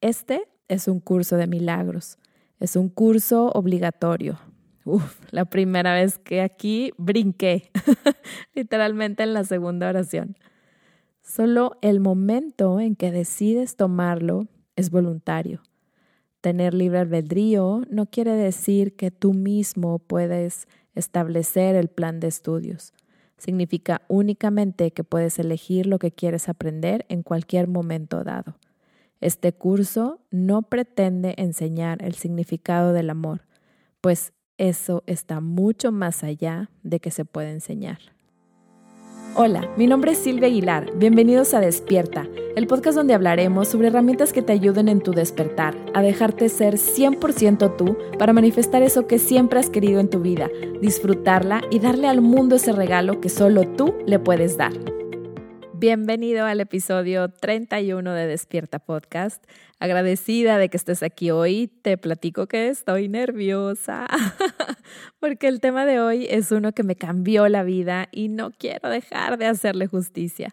Este es un curso de milagros. Es un curso obligatorio. Uf, la primera vez que aquí brinqué, literalmente en la segunda oración. Solo el momento en que decides tomarlo es voluntario. Tener libre albedrío no quiere decir que tú mismo puedes establecer el plan de estudios. Significa únicamente que puedes elegir lo que quieres aprender en cualquier momento dado. Este curso no pretende enseñar el significado del amor, pues eso está mucho más allá de que se puede enseñar. Hola, mi nombre es Silvia Aguilar. Bienvenidos a Despierta, el podcast donde hablaremos sobre herramientas que te ayuden en tu despertar, a dejarte ser 100% tú para manifestar eso que siempre has querido en tu vida, disfrutarla y darle al mundo ese regalo que solo tú le puedes dar. Bienvenido al episodio 31 de Despierta Podcast. Agradecida de que estés aquí hoy. Te platico que estoy nerviosa porque el tema de hoy es uno que me cambió la vida y no quiero dejar de hacerle justicia.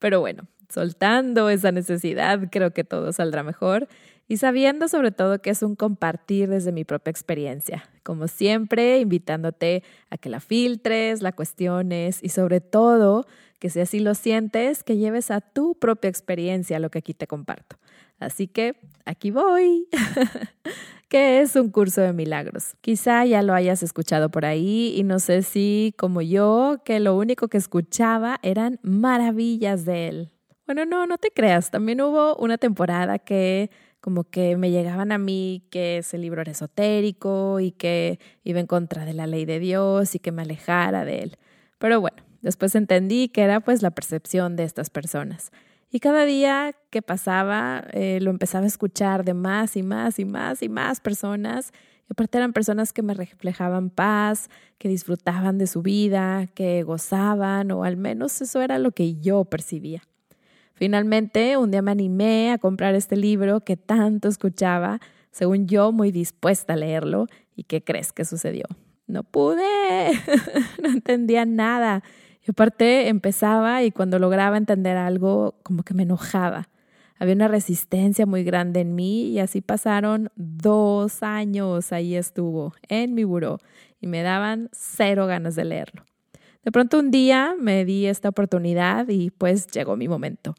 Pero bueno, soltando esa necesidad, creo que todo saldrá mejor y sabiendo sobre todo que es un compartir desde mi propia experiencia. Como siempre, invitándote a que la filtres, la cuestiones y sobre todo que si así lo sientes, que lleves a tu propia experiencia lo que aquí te comparto. Así que aquí voy. ¿Qué es un curso de milagros? Quizá ya lo hayas escuchado por ahí y no sé si, como yo, que lo único que escuchaba eran maravillas de él. Bueno, no, no te creas. También hubo una temporada que como que me llegaban a mí que ese libro era esotérico y que iba en contra de la ley de Dios y que me alejara de él. Pero bueno, Después entendí que era pues la percepción de estas personas. Y cada día que pasaba eh, lo empezaba a escuchar de más y más y más y más personas. Y aparte eran personas que me reflejaban paz, que disfrutaban de su vida, que gozaban, o al menos eso era lo que yo percibía. Finalmente, un día me animé a comprar este libro que tanto escuchaba, según yo muy dispuesta a leerlo. ¿Y qué crees que sucedió? No pude, no entendía nada. Y aparte empezaba y cuando lograba entender algo, como que me enojaba. Había una resistencia muy grande en mí y así pasaron dos años. Ahí estuvo, en mi buró, y me daban cero ganas de leerlo. De pronto un día me di esta oportunidad y pues llegó mi momento.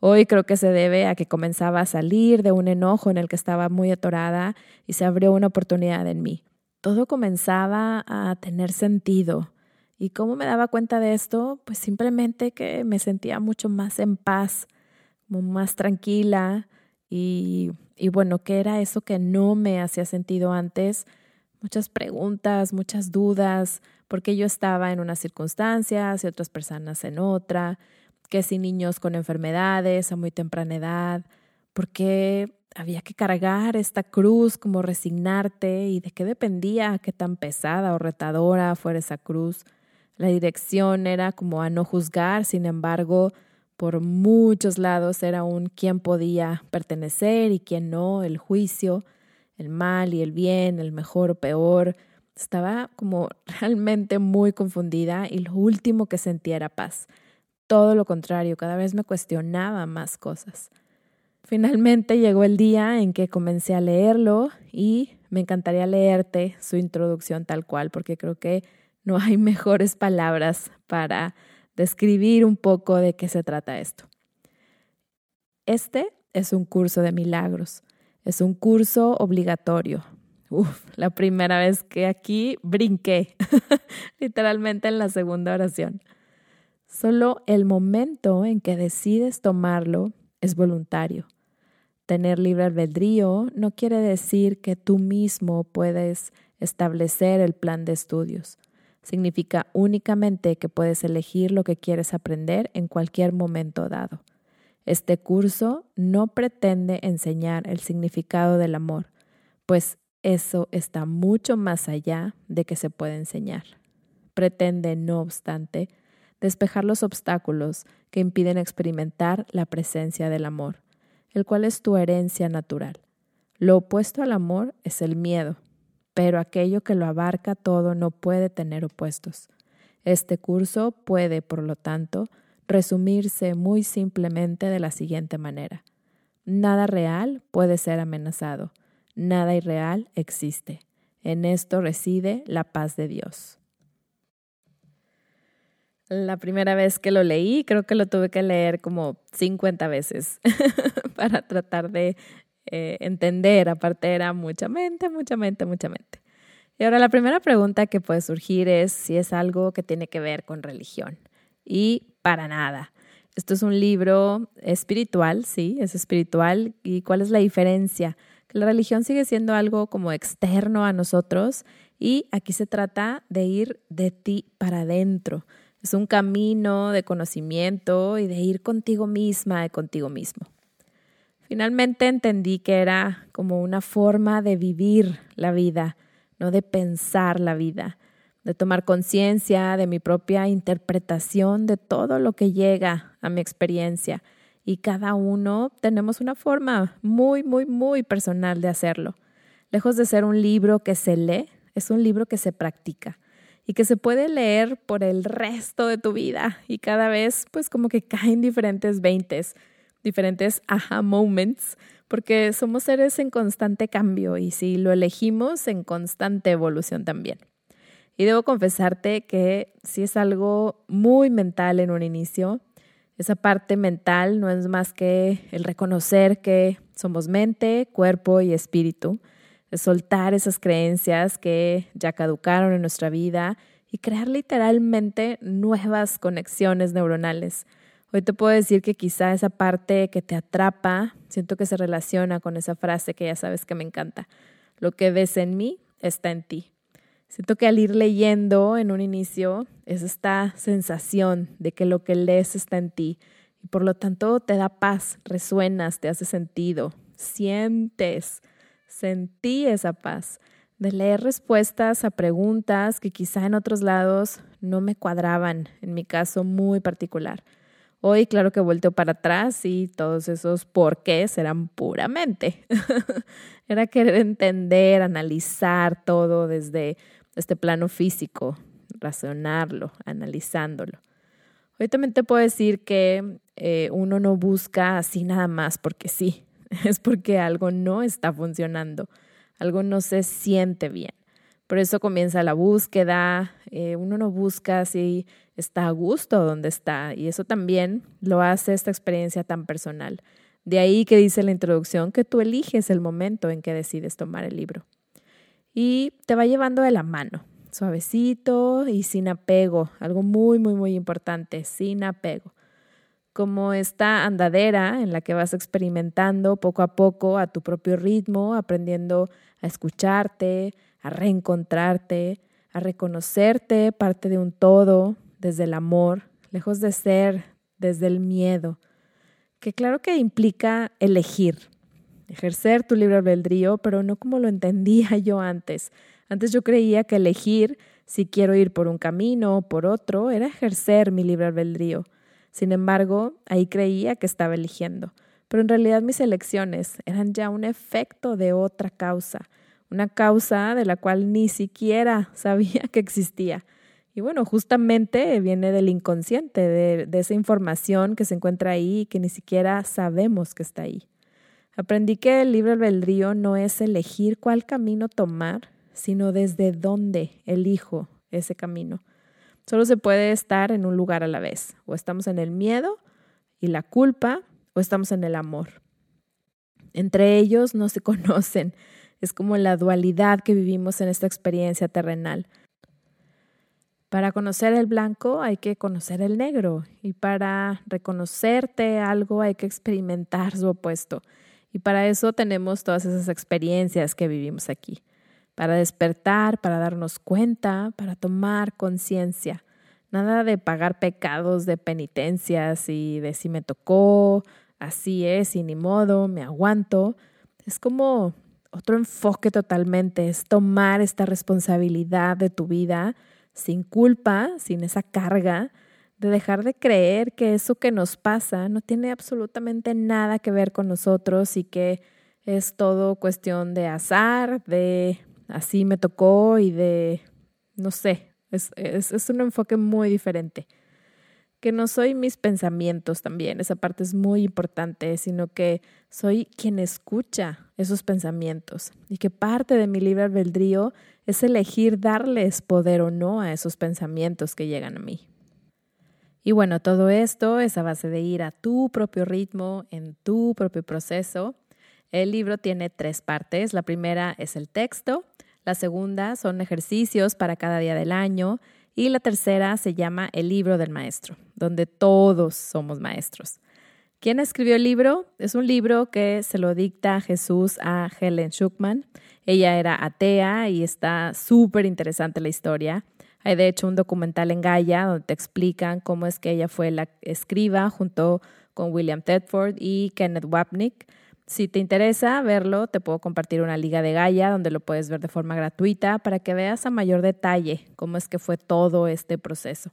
Hoy creo que se debe a que comenzaba a salir de un enojo en el que estaba muy atorada y se abrió una oportunidad en mí. Todo comenzaba a tener sentido ¿Y cómo me daba cuenta de esto? Pues simplemente que me sentía mucho más en paz, más tranquila y, y bueno, ¿qué era eso que no me hacía sentido antes? Muchas preguntas, muchas dudas, porque yo estaba en unas circunstancias y otras personas en otra, que si niños con enfermedades a muy temprana edad, porque había que cargar esta cruz, como resignarte y de qué dependía qué tan pesada o retadora fuera esa cruz. La dirección era como a no juzgar, sin embargo, por muchos lados era un quién podía pertenecer y quién no, el juicio, el mal y el bien, el mejor o peor. Estaba como realmente muy confundida y lo último que sentía era paz. Todo lo contrario, cada vez me cuestionaba más cosas. Finalmente llegó el día en que comencé a leerlo y me encantaría leerte su introducción tal cual, porque creo que no hay mejores palabras para describir un poco de qué se trata esto. Este es un curso de milagros. Es un curso obligatorio. Uf, la primera vez que aquí brinqué, literalmente en la segunda oración. Solo el momento en que decides tomarlo es voluntario. Tener libre albedrío no quiere decir que tú mismo puedes establecer el plan de estudios significa únicamente que puedes elegir lo que quieres aprender en cualquier momento dado. Este curso no pretende enseñar el significado del amor, pues eso está mucho más allá de que se puede enseñar. Pretende, no obstante, despejar los obstáculos que impiden experimentar la presencia del amor, el cual es tu herencia natural. Lo opuesto al amor es el miedo, pero aquello que lo abarca todo no puede tener opuestos. Este curso puede, por lo tanto, resumirse muy simplemente de la siguiente manera. Nada real puede ser amenazado. Nada irreal existe. En esto reside la paz de Dios. La primera vez que lo leí, creo que lo tuve que leer como 50 veces para tratar de eh, entender. Aparte era mucha mente, mucha mente, mucha mente. Y ahora la primera pregunta que puede surgir es si es algo que tiene que ver con religión. Y para nada. Esto es un libro espiritual, sí, es espiritual. ¿Y cuál es la diferencia? Que la religión sigue siendo algo como externo a nosotros y aquí se trata de ir de ti para adentro es un camino de conocimiento y de ir contigo misma y contigo mismo. Finalmente entendí que era como una forma de vivir la vida, no de pensar la vida, de tomar conciencia de mi propia interpretación de todo lo que llega a mi experiencia. Y cada uno tenemos una forma muy, muy, muy personal de hacerlo. Lejos de ser un libro que se lee, es un libro que se practica y que se puede leer por el resto de tu vida y cada vez pues como que caen diferentes veintes, diferentes aha moments, porque somos seres en constante cambio y si lo elegimos en constante evolución también. Y debo confesarte que si es algo muy mental en un inicio, esa parte mental no es más que el reconocer que somos mente, cuerpo y espíritu soltar esas creencias que ya caducaron en nuestra vida y crear literalmente nuevas conexiones neuronales. Hoy te puedo decir que quizá esa parte que te atrapa, siento que se relaciona con esa frase que ya sabes que me encanta. Lo que ves en mí está en ti. Siento que al ir leyendo en un inicio es esta sensación de que lo que lees está en ti y por lo tanto te da paz, resuenas, te hace sentido, sientes sentí esa paz de leer respuestas a preguntas que quizá en otros lados no me cuadraban, en mi caso muy particular. Hoy, claro que vuelto para atrás y todos esos porqués eran puramente. Era querer entender, analizar todo desde este plano físico, razonarlo, analizándolo. Hoy también te puedo decir que eh, uno no busca así nada más porque sí. es porque algo no está funcionando, algo no se siente bien. Por eso comienza la búsqueda, eh, uno no busca si está a gusto donde está y eso también lo hace esta experiencia tan personal. De ahí que dice la introducción que tú eliges el momento en que decides tomar el libro. Y te va llevando de la mano, suavecito y sin apego, algo muy, muy, muy importante, sin apego como esta andadera en la que vas experimentando poco a poco a tu propio ritmo, aprendiendo a escucharte, a reencontrarte, a reconocerte parte de un todo desde el amor, lejos de ser desde el miedo, que claro que implica elegir, ejercer tu libre albedrío, pero no como lo entendía yo antes. Antes yo creía que elegir si quiero ir por un camino o por otro era ejercer mi libre albedrío. Sin embargo, ahí creía que estaba eligiendo, pero en realidad mis elecciones eran ya un efecto de otra causa, una causa de la cual ni siquiera sabía que existía. Y bueno, justamente viene del inconsciente, de, esa información que se encuentra ahí y que ni siquiera sabemos que está ahí. Aprendí que el libre albedrío no es elegir cuál camino tomar, sino desde dónde elijo ese camino. Solo se puede estar en un lugar a la vez. O estamos en el miedo y la culpa o estamos en el amor. Entre ellos no se conocen. Es como la dualidad que vivimos en esta experiencia terrenal. Para conocer el blanco hay que conocer el negro y para reconocerte algo hay que experimentar su opuesto. Y para eso tenemos todas esas experiencias que vivimos aquí para despertar, para darnos cuenta, para tomar conciencia. Nada de pagar pecados de penitencias y de si me tocó, así es y ni modo, me aguanto. Es como otro enfoque totalmente, es tomar esta responsabilidad de tu vida sin culpa, sin esa carga, de dejar de creer que eso que nos pasa no tiene absolutamente nada que ver con nosotros y que es todo cuestión de azar, de así me tocó y de, no sé, es, es, un enfoque muy diferente. Que no soy mis pensamientos también, esa parte es muy importante, sino que soy quien escucha esos pensamientos y que parte de mi libre albedrío es elegir darles poder o no a esos pensamientos que llegan a mí. Y bueno, todo esto es a base de ir a tu propio ritmo, en tu propio proceso. El libro tiene tres partes. La primera es el texto, la segunda son ejercicios para cada día del año y la tercera se llama El libro del maestro, donde todos somos maestros. ¿Quién escribió el libro? Es un libro que se lo dicta Jesús a Helen Schuckman. Ella era atea y está súper interesante la historia. Hay de hecho un documental en Gaia donde te explican cómo es que ella fue la escriba junto con William Tedford y Kenneth Wapnick. Si te interesa verlo, te puedo compartir una liga de Gaia donde lo puedes ver de forma gratuita para que veas a mayor detalle cómo es que fue todo este proceso.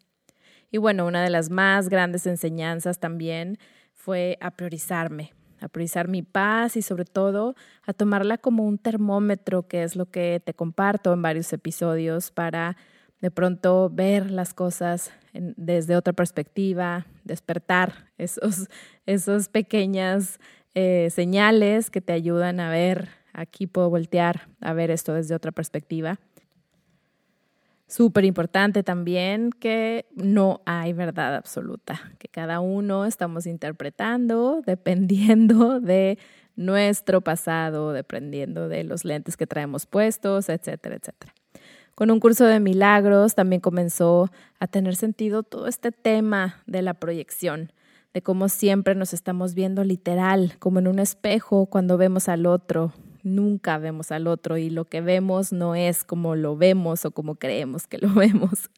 Y bueno, una de las más grandes enseñanzas también fue a priorizarme, a priorizar mi paz y sobre todo a tomarla como un termómetro, que es lo que te comparto en varios episodios para de pronto ver las cosas desde otra perspectiva, despertar esos, esos pequeñas eh, señales que te ayudan a ver, aquí puedo voltear a ver esto desde otra perspectiva. Súper importante también que no hay verdad absoluta, que cada uno estamos interpretando dependiendo de nuestro pasado, dependiendo de los lentes que traemos puestos, etcétera, etcétera. Con un curso de milagros también comenzó a tener sentido todo este tema de la proyección, de cómo siempre nos estamos viendo literal, como en un espejo cuando vemos al otro, nunca vemos al otro y lo que vemos no es como lo vemos o como creemos que lo vemos.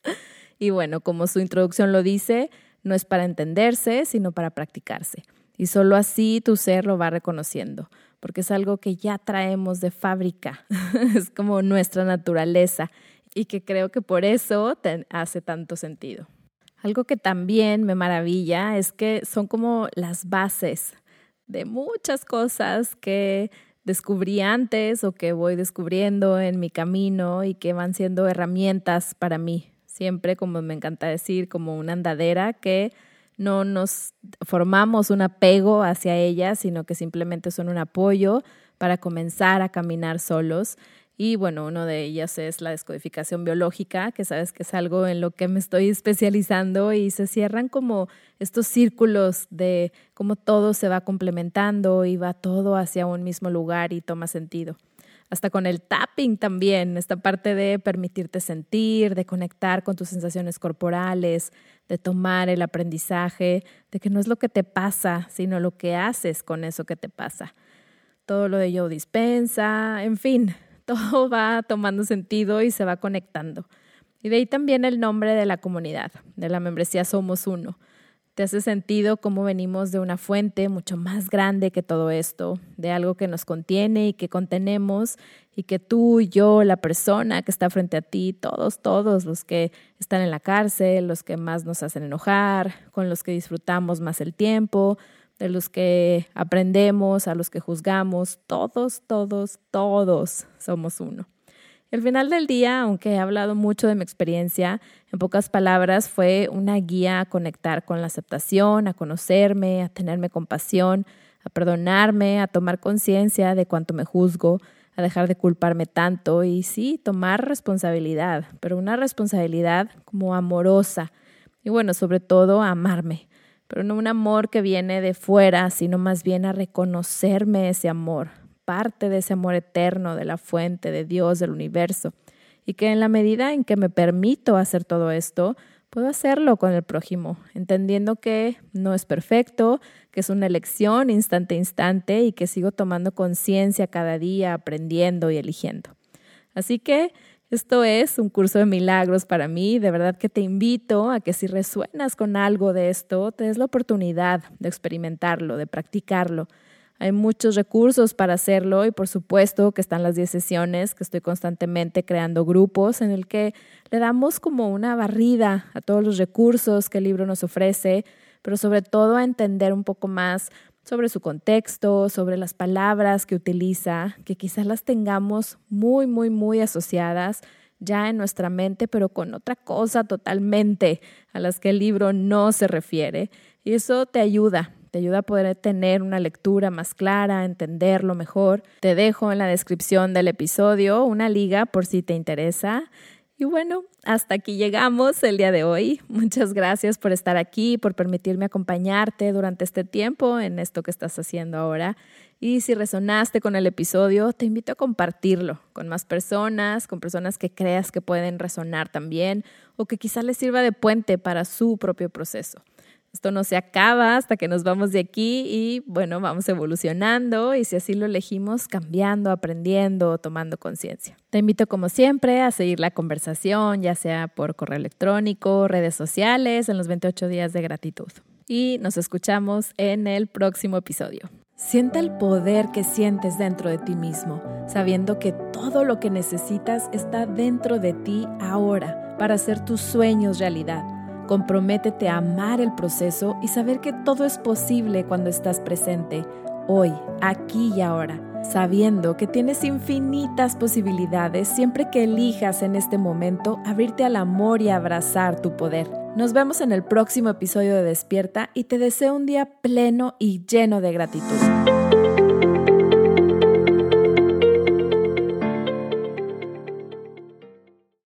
Y bueno, como su introducción lo dice, no es para entenderse, sino para practicarse. Y solo así tu ser lo va reconociendo, porque es algo que ya traemos de fábrica, es como nuestra naturaleza y que creo que por eso hace tanto sentido. Algo que también me maravilla es que son como las bases de muchas cosas que descubrí antes o que voy descubriendo en mi camino y que van siendo herramientas para mí. Siempre, como me encanta decir, como una andadera que no nos formamos un apego hacia ellas, sino que simplemente son un apoyo para comenzar a caminar solos y bueno, uno de ellas es la descodificación biológica, que sabes que es algo en lo que me estoy especializando y se cierran como estos círculos de cómo todo se va complementando y va todo hacia un mismo lugar y toma sentido. Hasta con el tapping también, esta parte de permitirte sentir, de conectar con tus sensaciones corporales, de tomar el aprendizaje, de que no es lo que te pasa, sino lo que haces con eso que te pasa. Todo lo de yo dispensa, en fin, todo va tomando sentido y se va conectando. Y de ahí también el nombre de la comunidad, de la membresía Somos Uno. Te hace sentido cómo venimos de una fuente mucho más grande que todo esto, de algo que nos contiene y que contenemos, y que tú, yo, la persona que está frente a ti, todos, todos los que están en la cárcel, los que más nos hacen enojar, con los que disfrutamos más el tiempo, de los que aprendemos, a los que juzgamos, todos, todos, todos somos uno. El final del día, aunque he hablado mucho de mi experiencia, en pocas palabras fue una guía a conectar con la aceptación, a conocerme, a tenerme compasión, a perdonarme, a tomar conciencia de cuánto me juzgo, a dejar de culparme tanto y sí, tomar responsabilidad, pero una responsabilidad como amorosa y bueno, sobre todo amarme, pero no un amor que viene de fuera, sino más bien a reconocerme ese amor, parte de ese amor eterno, de la fuente, de Dios, del universo, y que en la medida en que me permito hacer todo esto, puedo hacerlo con el prójimo, entendiendo que no es perfecto, que es una elección instante a instante y que sigo tomando conciencia cada día, aprendiendo y eligiendo. Así que esto es un curso de milagros para mí. De verdad que te invito a que si resuenas con algo de esto, te des la oportunidad de experimentarlo, de practicarlo. Hay muchos recursos para hacerlo y por supuesto que están las 10 sesiones que estoy constantemente creando grupos en el que le damos como una barrida a todos los recursos que el libro nos ofrece, pero sobre todo a entender un poco más sobre su contexto, sobre las palabras que utiliza, que quizás las tengamos muy, muy, muy asociadas ya en nuestra mente, pero con otra cosa totalmente a las que el libro no se refiere. Y eso te ayuda, te ayuda a poder tener una lectura más clara, entenderlo mejor. Te dejo en la descripción del episodio una liga por si te interesa. Y bueno, hasta aquí llegamos el día de hoy. Muchas gracias por estar aquí, por permitirme acompañarte durante este tiempo en esto que estás haciendo ahora. Y si resonaste con el episodio, te invito a compartirlo con más personas, con personas que creas que pueden resonar también o que quizás les sirva de puente para su propio proceso. Esto no se acaba hasta que nos vamos de aquí y bueno, vamos evolucionando y si así lo elegimos, cambiando, aprendiendo, tomando conciencia. Te invito como siempre a seguir la conversación, ya sea por correo electrónico, redes sociales, en los 28 días de gratitud. Y nos escuchamos en el próximo episodio. Sienta el poder que sientes dentro de ti mismo, sabiendo que todo lo que necesitas está dentro de ti ahora para hacer tus sueños realidad. Comprométete a amar el proceso y saber que todo es posible cuando estás presente, hoy, aquí y ahora, sabiendo que tienes infinitas posibilidades siempre que elijas en este momento abrirte al amor y abrazar tu poder. Nos vemos en el próximo episodio de Despierta y te deseo un día pleno y lleno de gratitud.